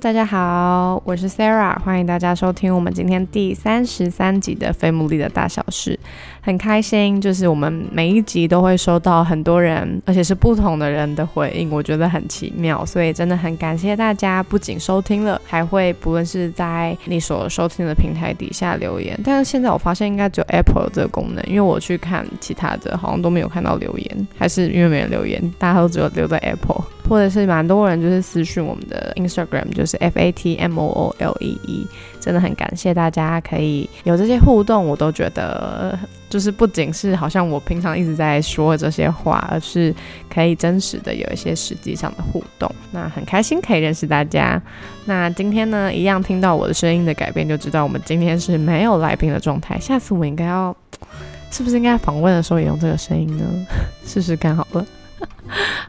大家好，我是 Sarah，欢迎大家收听我们今天第三十三集的《非牡蛎的大小事》。很开心，就是我们每一集都会收到很多人，而且是不同的人的回应，我觉得很奇妙，所以真的很感谢大家，不仅收听了，还会不论是在你所收听的平台底下留言。但是现在我发现应该只有 Apple 这个功能，因为我去看其他的，好像都没有看到留言，还是因为没人留言，大家都只有留在 Apple，或者是蛮多人就是私讯我们的 Instagram，就是 F A T M O O L E E，真的很感谢大家可以有这些互动，我都觉得。就是不仅是好像我平常一直在说这些话，而是可以真实的有一些实际上的互动。那很开心可以认识大家。那今天呢，一样听到我的声音的改变，就知道我们今天是没有来宾的状态。下次我应该要，是不是应该访问的时候也用这个声音呢？试试看好了。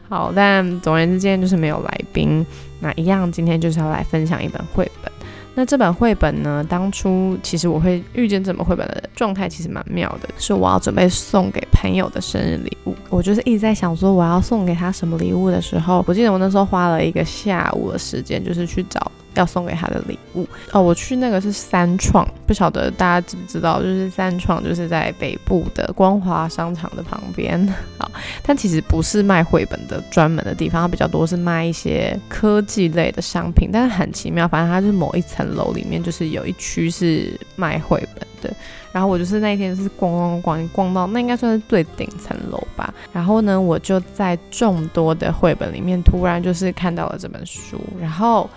好，但总而言之，今天就是没有来宾。那一样，今天就是要来分享一本绘本。那这本绘本呢？当初其实我会遇见这本绘本的状态，其实蛮妙的。是我要准备送给朋友的生日礼物，我就是一直在想说我要送给他什么礼物的时候，我记得我那时候花了一个下午的时间，就是去找。要送给他的礼物哦，我去那个是三创，不晓得大家知不知道，就是三创就是在北部的光华商场的旁边。好，但其实不是卖绘本的专门的地方，它比较多是卖一些科技类的商品。但是很奇妙，反正它是某一层楼里面就是有一区是卖绘本的。然后我就是那一天是逛逛逛逛到那应该算是最顶层楼吧。然后呢，我就在众多的绘本里面突然就是看到了这本书，然后。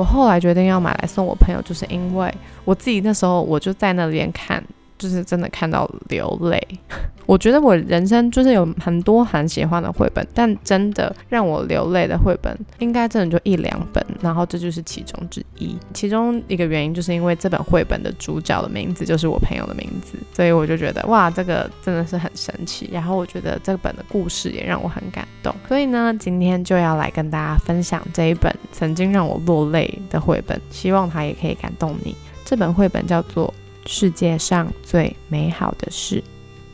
我后来决定要买来送我朋友，就是因为我自己那时候我就在那边看。就是真的看到流泪，我觉得我人生就是有很多很喜欢的绘本，但真的让我流泪的绘本应该真的就一两本，然后这就是其中之一。其中一个原因就是因为这本绘本的主角的名字就是我朋友的名字，所以我就觉得哇，这个真的是很神奇。然后我觉得这本的故事也让我很感动，所以呢，今天就要来跟大家分享这一本曾经让我落泪的绘本，希望它也可以感动你。这本绘本叫做。世界上最美好的事，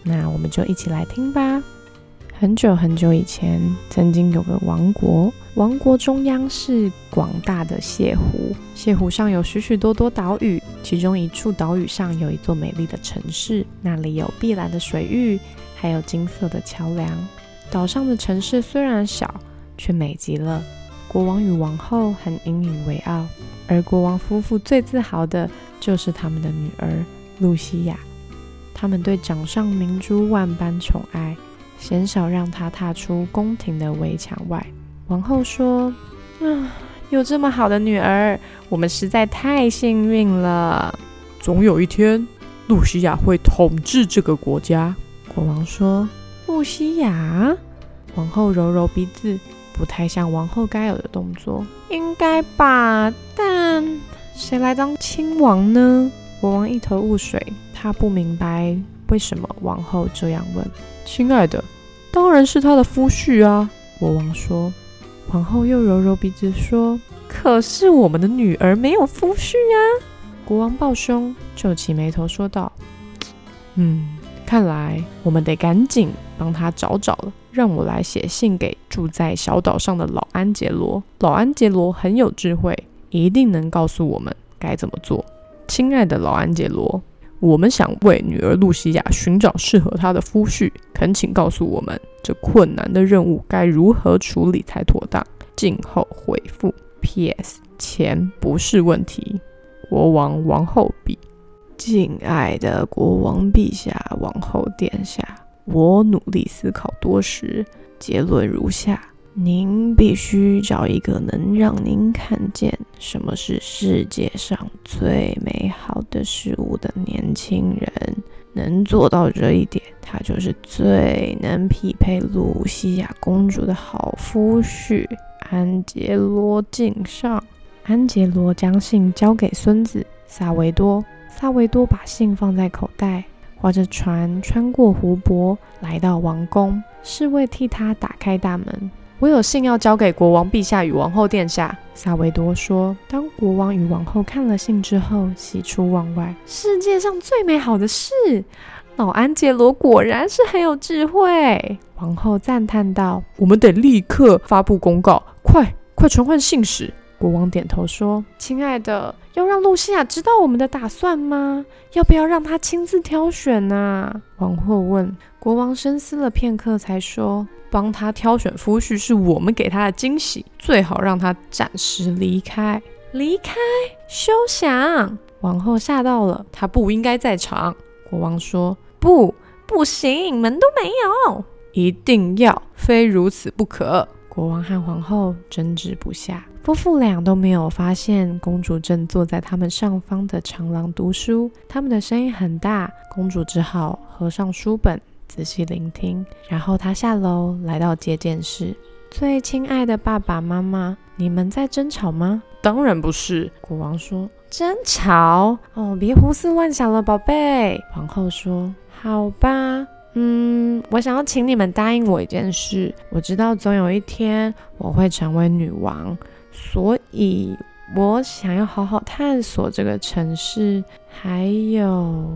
那我们就一起来听吧。很久很久以前，曾经有个王国，王国中央是广大的泻湖，泻湖上有许许多多岛屿，其中一处岛屿上有一座美丽的城市，那里有碧蓝的水域，还有金色的桥梁。岛上的城市虽然小，却美极了。国王与王后很引以为傲，而国王夫妇最自豪的就是他们的女儿露西亚。他们对掌上明珠万般宠爱，鲜少让她踏出宫廷的围墙外。王后说：“啊，有这么好的女儿，我们实在太幸运了。总有一天，露西亚会统治这个国家。”国王说：“露西亚。”王后揉揉鼻子。不太像王后该有的动作，应该吧？但谁来当亲王呢？国王一头雾水，他不明白为什么王后这样问。亲爱的，当然是他的夫婿啊！国王说。王后又揉揉鼻子说：“可是我们的女儿没有夫婿啊！”国王抱胸，皱起眉头说道：“嗯。”看来我们得赶紧帮他找找了。让我来写信给住在小岛上的老安杰罗。老安杰罗很有智慧，一定能告诉我们该怎么做。亲爱的老安杰罗，我们想为女儿露西亚寻找适合她的夫婿，恳请告诉我们这困难的任务该如何处理才妥当。静候回复。P.S. 钱不是问题。国王王后比。敬爱的国王陛下、王后殿下，我努力思考多时，结论如下：您必须找一个能让您看见什么是世界上最美好的事物的年轻人。能做到这一点，他就是最能匹配露西亚公主的好夫婿。安杰罗敬上。安杰罗将信交给孙子萨维多。萨维多把信放在口袋，划着船穿过湖泊，来到王宫。侍卫替他打开大门。我有信要交给国王陛下与王后殿下。萨维多说。当国王与王后看了信之后，喜出望外。世界上最美好的事，老安杰罗果然是很有智慧。王后赞叹道：“我们得立刻发布公告，快快传唤信使。”国王点头说：“亲爱的，要让露西亚知道我们的打算吗？要不要让她亲自挑选呢？”王后问。国王深思了片刻，才说：“帮她挑选夫婿是我们给她的惊喜，最好让她暂时离开。离开，休想！”王后吓到了，她不应该在场。国王说：“不，不行，门都没有，一定要，非如此不可。”国王和皇后争执不下。夫妇俩都没有发现公主正坐在他们上方的长廊读书。他们的声音很大，公主只好合上书本，仔细聆听。然后她下楼来到接见室。最亲爱的爸爸妈妈，你们在争吵吗？当然不是。国王说：“争吵？哦，别胡思乱想了，宝贝。”皇后说：“好吧。”嗯，我想要请你们答应我一件事。我知道总有一天我会成为女王。所以，我想要好好探索这个城市。还有，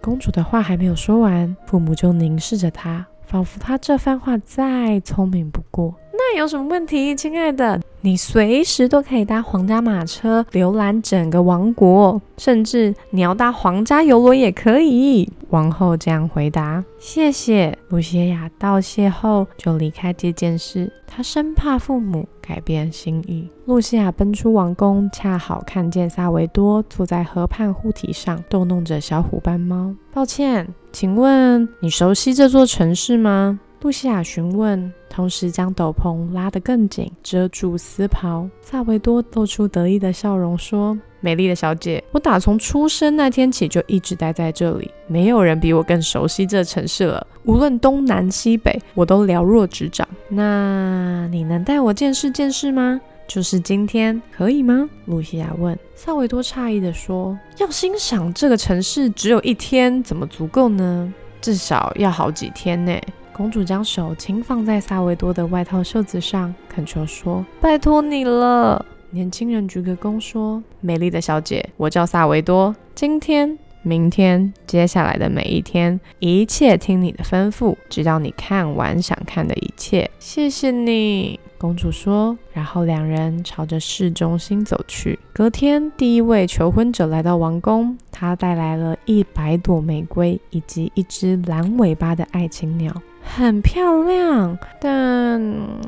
公主的话还没有说完，父母就凝视着她，仿佛她这番话再聪明不过。有什么问题，亲爱的？你随时都可以搭皇家马车浏览整个王国，甚至你要搭皇家游轮也可以。王后这样回答。谢谢。露西亚道谢后就离开这件事，她生怕父母改变心意。露西亚奔出王宫，恰好看见萨维多坐在河畔护体上逗弄着小虎斑猫。抱歉，请问你熟悉这座城市吗？露西亚询问，同时将斗篷拉得更紧，遮住丝袍。萨维多露出得意的笑容，说：“美丽的小姐，我打从出生那天起就一直待在这里，没有人比我更熟悉这城市了。无论东南西北，我都了若指掌。那你能带我见识见识吗？就是今天，可以吗？”露西亚问。萨维多诧异地说：“要欣赏这个城市，只有一天，怎么足够呢？至少要好几天呢。”公主将手轻放在萨维多的外套袖子上，恳求说：“拜托你了。”年轻人鞠个躬说：“美丽的小姐，我叫萨维多。今天、明天、接下来的每一天，一切听你的吩咐，直到你看完想看的一切。谢谢你。”公主说，然后两人朝着市中心走去。隔天，第一位求婚者来到王宫，他带来了一百朵玫瑰以及一只蓝尾巴的爱情鸟。很漂亮，但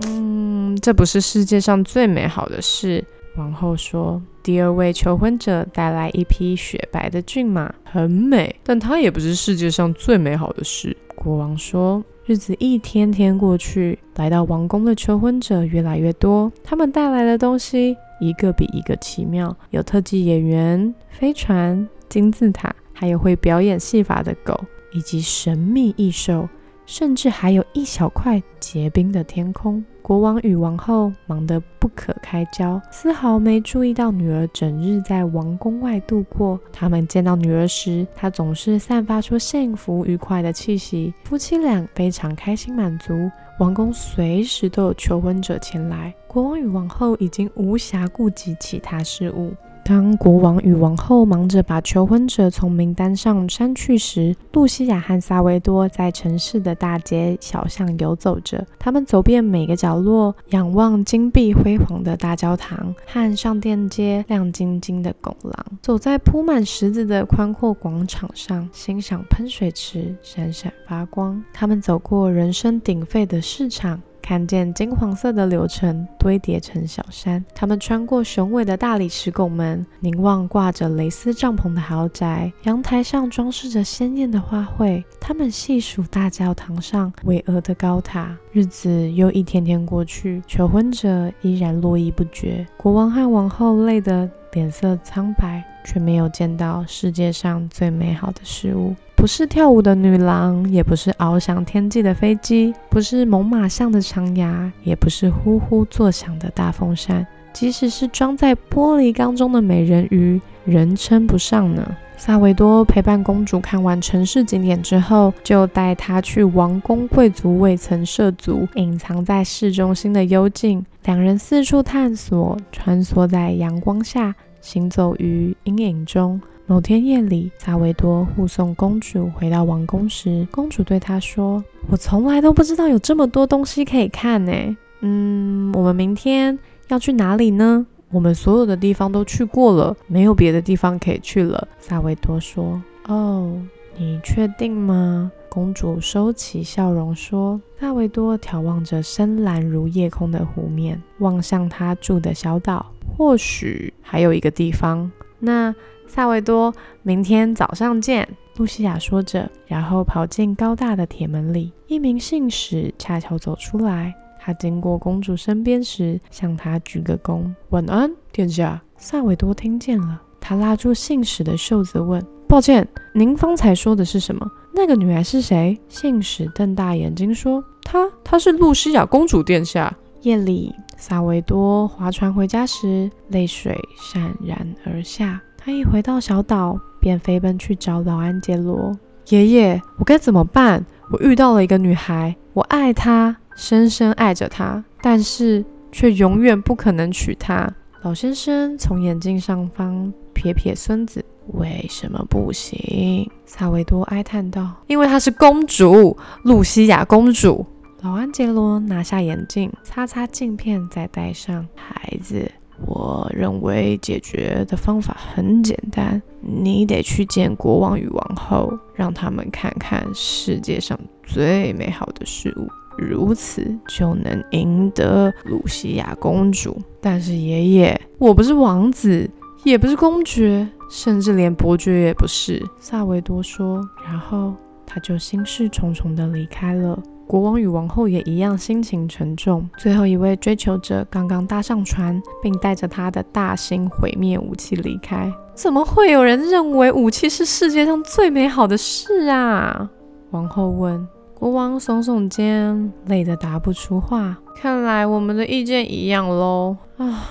嗯，这不是世界上最美好的事。王后说。第二位求婚者带来一匹雪白的骏马，很美，但它也不是世界上最美好的事。国王说。日子一天天过去，来到王宫的求婚者越来越多，他们带来的东西一个比一个奇妙，有特技演员、飞船、金字塔，还有会表演戏法的狗，以及神秘异兽。甚至还有一小块结冰的天空。国王与王后忙得不可开交，丝毫没注意到女儿整日在王宫外度过。他们见到女儿时，她总是散发出幸福愉快的气息。夫妻俩非常开心满足。王宫随时都有求婚者前来，国王与王后已经无暇顾及其他事务。当国王与王后忙着把求婚者从名单上删去时，露西亚和萨维多在城市的大街小巷游走着。他们走遍每个角落，仰望金碧辉煌的大教堂和上殿街亮晶晶的拱廊，走在铺满石子的宽阔广场上，欣赏喷水池闪闪发光。他们走过人声鼎沸的市场。看见金黄色的柳橙堆叠成小山，他们穿过雄伟的大理石拱门，凝望挂着蕾丝帐篷的豪宅，阳台上装饰着鲜艳的花卉。他们细数大教堂上巍峨的高塔。日子又一天天过去，求婚者依然络绎不绝。国王和王后累得脸色苍白，却没有见到世界上最美好的事物。不是跳舞的女郎，也不是翱翔天际的飞机，不是猛犸象的长牙，也不是呼呼作响的大风扇。即使是装在玻璃缸中的美人鱼，人称不上呢。萨维多陪伴公主看完城市景点之后，就带她去王宫贵族未曾涉足、隐藏在市中心的幽静。两人四处探索，穿梭在阳光下，行走于阴影中。某天夜里，萨维多护送公主回到王宫时，公主对他说：“我从来都不知道有这么多东西可以看呢。嗯，我们明天要去哪里呢？”我们所有的地方都去过了，没有别的地方可以去了。萨维多说：“哦，你确定吗？”公主收起笑容说：“萨维多眺望着深蓝如夜空的湖面，望向他住的小岛。或许还有一个地方。那萨维多，明天早上见。”露西亚说着，然后跑进高大的铁门里。一名信使恰巧走出来。他经过公主身边时，向她鞠个躬。晚安，殿下。萨维多听见了，他拉住信使的袖子问：“抱歉，您方才说的是什么？那个女孩是谁？”信使瞪大眼睛说：“她，她是露西亚公主，殿下。”夜里，萨维多划船回家时，泪水潸然而下。他一回到小岛，便飞奔去找老安杰罗爷爷。我该怎么办？我遇到了一个女孩，我爱她。深深爱着她，但是却永远不可能娶她。老先生从眼镜上方撇撇孙子，为什么不行？萨维多哀叹道：“因为她是公主，露西亚公主。”老安杰罗拿下眼镜，擦擦镜片，再戴上。孩子，我认为解决的方法很简单，你得去见国王与王后，让他们看看世界上最美好的事物。如此就能赢得露西亚公主，但是爷爷，我不是王子，也不是公爵，甚至连伯爵也不是。萨维多说，然后他就心事重重地离开了。国王与王后也一样心情沉重。最后一位追求者刚刚搭上船，并带着他的大型毁灭武器离开。怎么会有人认为武器是世界上最美好的事啊？王后问。国王耸耸肩，累得答不出话。看来我们的意见一样喽。啊，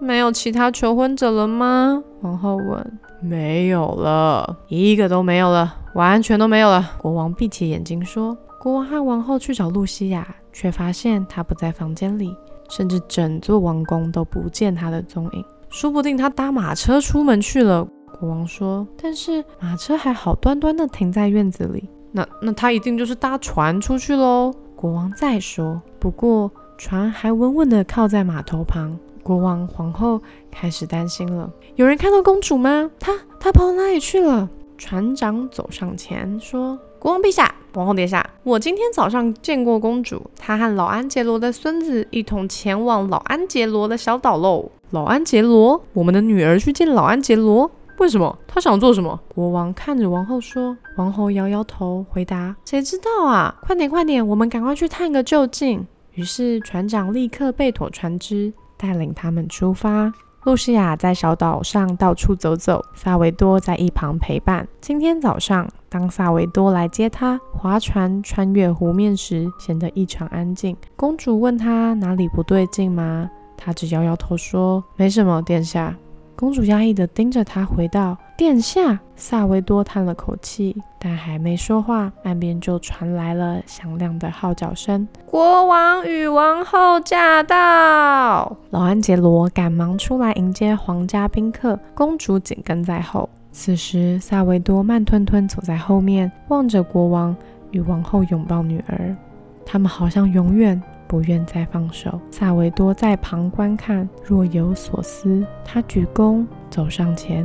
没有其他求婚者了吗？王后问。没有了，一个都没有了，完全都没有了。国王闭起眼睛说。国王和王后去找露西亚，却发现她不在房间里，甚至整座王宫都不见她的踪影。说不定她搭马车出门去了。国王说。但是马车还好端端的停在院子里。那那她一定就是搭船出去喽。国王再说，不过船还稳稳的靠在码头旁。国王、皇后开始担心了。有人看到公主吗？她她跑哪里去了？船长走上前说：“国王陛下，王后殿下，我今天早上见过公主，她和老安杰罗的孙子一同前往老安杰罗的小岛喽。老安杰罗，我们的女儿去见老安杰罗。”为什么？她想做什么？国王看着王后说。王后摇摇头，回答：“谁知道啊！快点，快点，我们赶快去探个究竟。”于是船长立刻备妥船只，带领他们出发。露西亚在小岛上到处走走，萨维多在一旁陪伴。今天早上，当萨维多来接她划船穿越湖面时，显得异常安静。公主问他哪里不对劲吗？他只摇摇头说：“没什么，殿下。”公主压抑地盯着他，回到：“殿下。”萨维多叹了口气，但还没说话，岸边就传来了响亮的号角声：“国王与王后驾到！”老安杰罗赶忙出来迎接皇家宾客，公主紧跟在后。此时，萨维多慢吞吞走在后面，望着国王与王后拥抱女儿，他们好像永远。不愿再放手，萨维多在旁观看，若有所思。他鞠躬走上前：“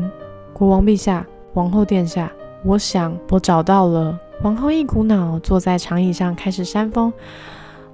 国王陛下，王后殿下，我想我找到了。”王后一股脑坐在长椅上，开始扇风。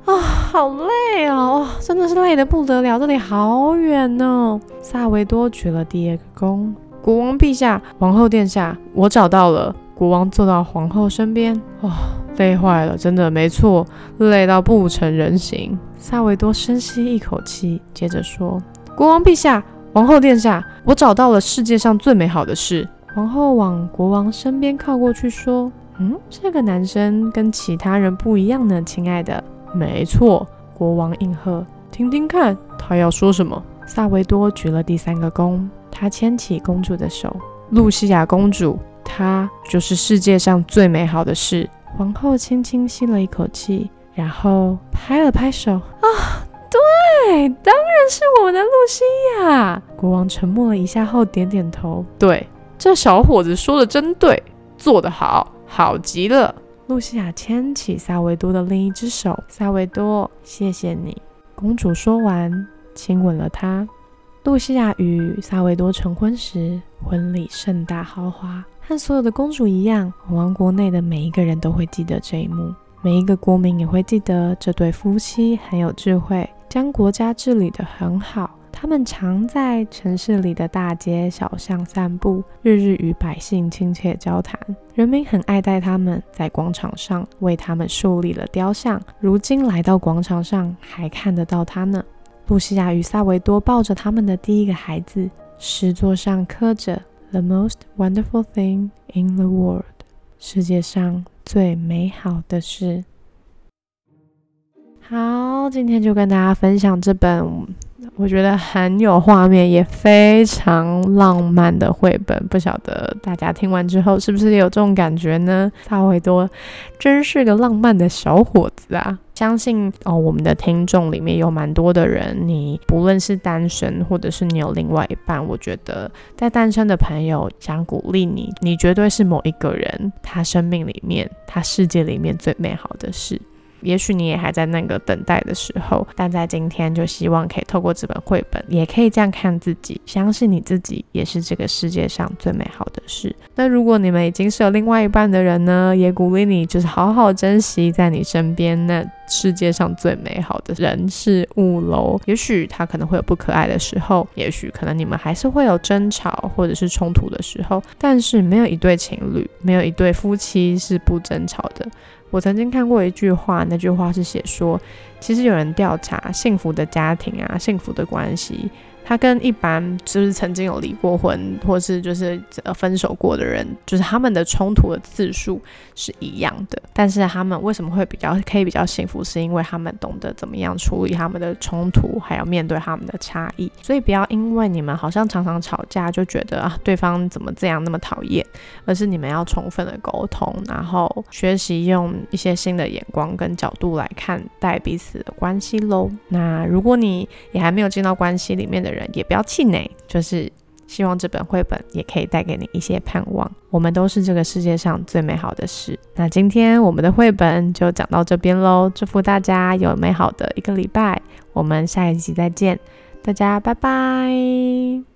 啊，好累哦，真的是累得不得了，这里好远哦。萨维多举了第二个躬：“国王陛下，王后殿下，我找到了。”国王坐到皇后身边，哇，累坏了，真的没错，累到不成人形。萨维多深吸一口气，接着说：“国王陛下，王后殿下，我找到了世界上最美好的事。”皇后往国王身边靠过去说：“嗯，这个男生跟其他人不一样呢，亲爱的。”没错，国王应和：“听听看，他要说什么？”萨维多举了第三个弓。他牵起公主的手。露西亚公主，她就是世界上最美好的事。皇后轻轻吸了一口气，然后拍了拍手。啊，对，当然是我们的露西亚。国王沉默了一下后点点头。对，这小伙子说的真对，做得好，好极了。露西亚牵起萨维多的另一只手。萨维多，谢谢你。公主说完，亲吻了他。露西亚与萨维多成婚时，婚礼盛大豪华，和所有的公主一样，王国内的每一个人都会记得这一幕，每一个国民也会记得这对夫妻很有智慧，将国家治理得很好。他们常在城市里的大街小巷散步，日日与百姓亲切交谈，人民很爱戴他们，在广场上为他们树立了雕像。如今来到广场上，还看得到他呢。露西亚与萨维多抱着他们的第一个孩子，石座上刻着 “The most wonderful thing in the world”，世界上最美好的事。好，今天就跟大家分享这本。我觉得很有画面，也非常浪漫的绘本。不晓得大家听完之后是不是有这种感觉呢？萨维多真是个浪漫的小伙子啊！相信哦，我们的听众里面有蛮多的人，你不论是单身，或者是你有另外一半，我觉得在单身的朋友想鼓励你，你绝对是某一个人他生命里面、他世界里面最美好的事。也许你也还在那个等待的时候，但在今天就希望可以透过这本绘本，也可以这样看自己，相信你自己也是这个世界上最美好的事。那如果你们已经是有另外一半的人呢，也鼓励你就是好好珍惜在你身边那世界上最美好的人是五楼。也许他可能会有不可爱的时候，也许可能你们还是会有争吵或者是冲突的时候，但是没有一对情侣，没有一对夫妻是不争吵的。我曾经看过一句话，那句话是写说，其实有人调查幸福的家庭啊，幸福的关系。他跟一般就是曾经有离过婚，或是就是呃分手过的人，就是他们的冲突的次数是一样的。但是他们为什么会比较可以比较幸福，是因为他们懂得怎么样处理他们的冲突，还要面对他们的差异。所以不要因为你们好像常常吵架，就觉得啊对方怎么这样那么讨厌，而是你们要充分的沟通，然后学习用一些新的眼光跟角度来看待彼此的关系喽。那如果你也还没有进到关系里面的人，也不要气馁，就是希望这本绘本也可以带给你一些盼望。我们都是这个世界上最美好的事。那今天我们的绘本就讲到这边喽，祝福大家有美好的一个礼拜。我们下一集再见，大家拜拜。